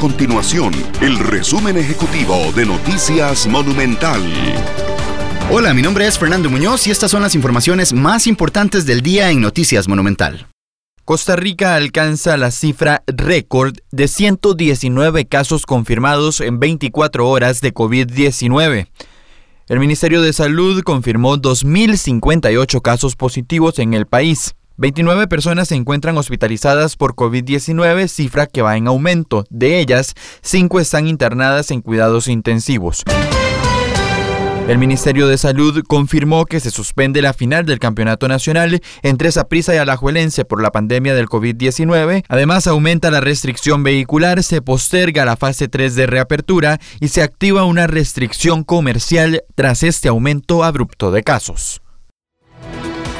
continuación el resumen ejecutivo de Noticias Monumental. Hola, mi nombre es Fernando Muñoz y estas son las informaciones más importantes del día en Noticias Monumental. Costa Rica alcanza la cifra récord de 119 casos confirmados en 24 horas de COVID-19. El Ministerio de Salud confirmó 2.058 casos positivos en el país. 29 personas se encuentran hospitalizadas por COVID-19, cifra que va en aumento. De ellas, 5 están internadas en cuidados intensivos. El Ministerio de Salud confirmó que se suspende la final del Campeonato Nacional entre Saprissa y Alajuelense por la pandemia del COVID-19. Además, aumenta la restricción vehicular, se posterga la fase 3 de reapertura y se activa una restricción comercial tras este aumento abrupto de casos.